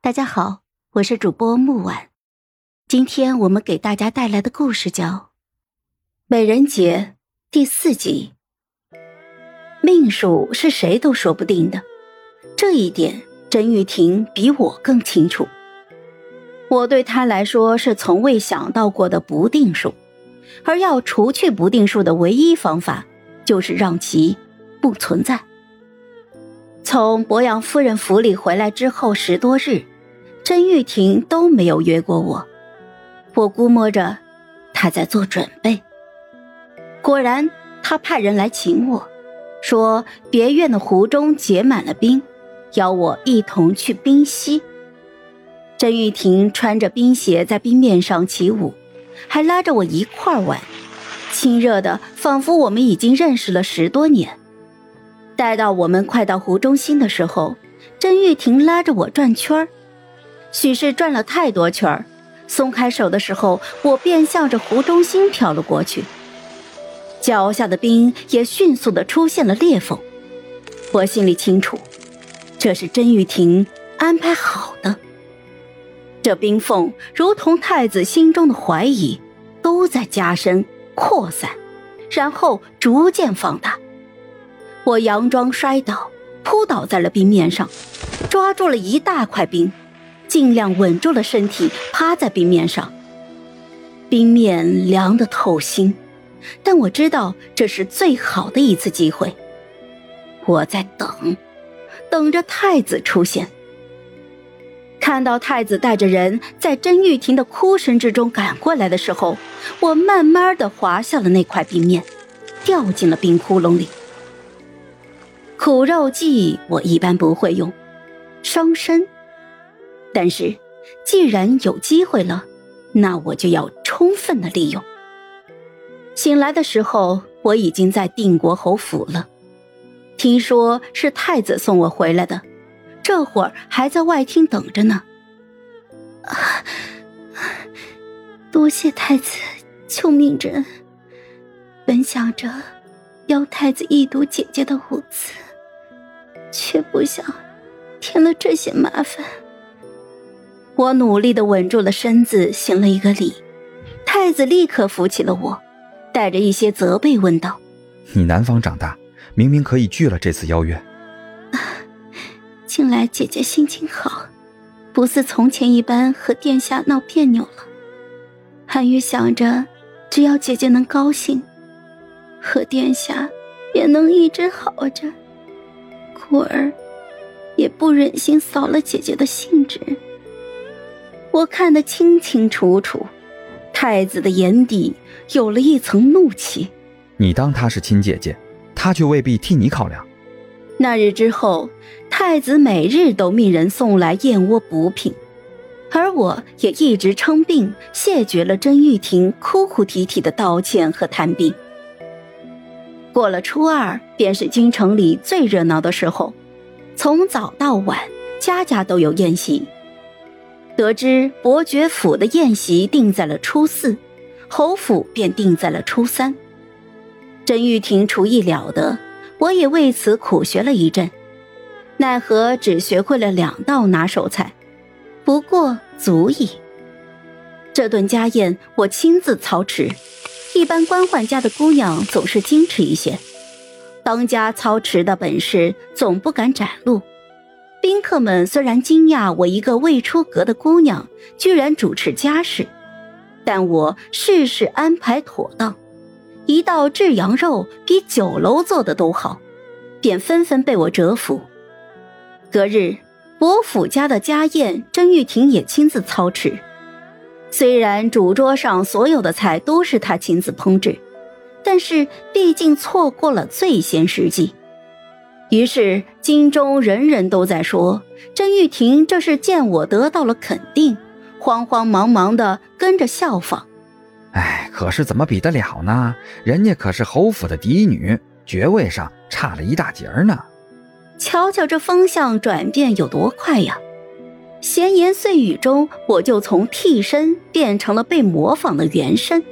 大家好，我是主播木婉。今天我们给大家带来的故事叫《美人节》第四集。命数是谁都说不定的，这一点甄玉婷比我更清楚。我对她来说是从未想到过的不定数，而要除去不定数的唯一方法，就是让其不存在。从博阳夫人府里回来之后十多日，甄玉婷都没有约过我。我估摸着，她在做准备。果然，她派人来请我，说别院的湖中结满了冰，邀我一同去冰溪。甄玉婷穿着冰鞋在冰面上起舞，还拉着我一块玩，亲热的仿佛我们已经认识了十多年。待到我们快到湖中心的时候，甄玉婷拉着我转圈，许是转了太多圈，松开手的时候，我便向着湖中心飘了过去。脚下的冰也迅速的出现了裂缝，我心里清楚，这是甄玉婷安排好的。这冰缝如同太子心中的怀疑，都在加深扩散，然后逐渐放大。我佯装摔倒，扑倒在了冰面上，抓住了一大块冰，尽量稳住了身体，趴在冰面上。冰面凉得透心，但我知道这是最好的一次机会。我在等，等着太子出现。看到太子带着人在甄玉婷的哭声之中赶过来的时候，我慢慢的滑下了那块冰面，掉进了冰窟窿里。苦肉计我一般不会用，伤身。但是既然有机会了，那我就要充分的利用。醒来的时候，我已经在定国侯府了。听说是太子送我回来的，这会儿还在外厅等着呢。啊，多谢太子救命之恩。本想着邀太子一睹姐姐的舞姿。却不想添了这些麻烦。我努力的稳住了身子，行了一个礼。太子立刻扶起了我，带着一些责备问道：“你南方长大，明明可以拒了这次邀约。近来姐姐心情好，不似从前一般和殿下闹别扭了。韩愈想着，只要姐姐能高兴，和殿下也能一直好着。”故而，也不忍心扫了姐姐的兴致。我看得清清楚楚，太子的眼底有了一层怒气。你当她是亲姐姐，她却未必替你考量。那日之后，太子每日都命人送来燕窝补品，而我也一直称病，谢绝了甄玉婷哭哭啼啼的道歉和探病。过了初二，便是京城里最热闹的时候，从早到晚，家家都有宴席。得知伯爵府的宴席定在了初四，侯府便定在了初三。甄玉婷厨艺了得，我也为此苦学了一阵，奈何只学会了两道拿手菜，不过足矣。这顿家宴我亲自操持。一般官宦家的姑娘总是矜持一些，当家操持的本事总不敢展露。宾客们虽然惊讶我一个未出阁的姑娘居然主持家事，但我事事安排妥当，一道炙羊肉比酒楼做的都好，便纷纷被我折服。隔日，伯府家的家宴，甄玉婷也亲自操持。虽然主桌上所有的菜都是他亲自烹制，但是毕竟错过了最先时机，于是京中人人都在说甄玉婷这是见我得到了肯定，慌慌忙忙的跟着效仿。哎，可是怎么比得了呢？人家可是侯府的嫡女，爵位上差了一大截呢。瞧瞧这风向转变有多快呀！闲言碎语中，我就从替身变成了被模仿的原身。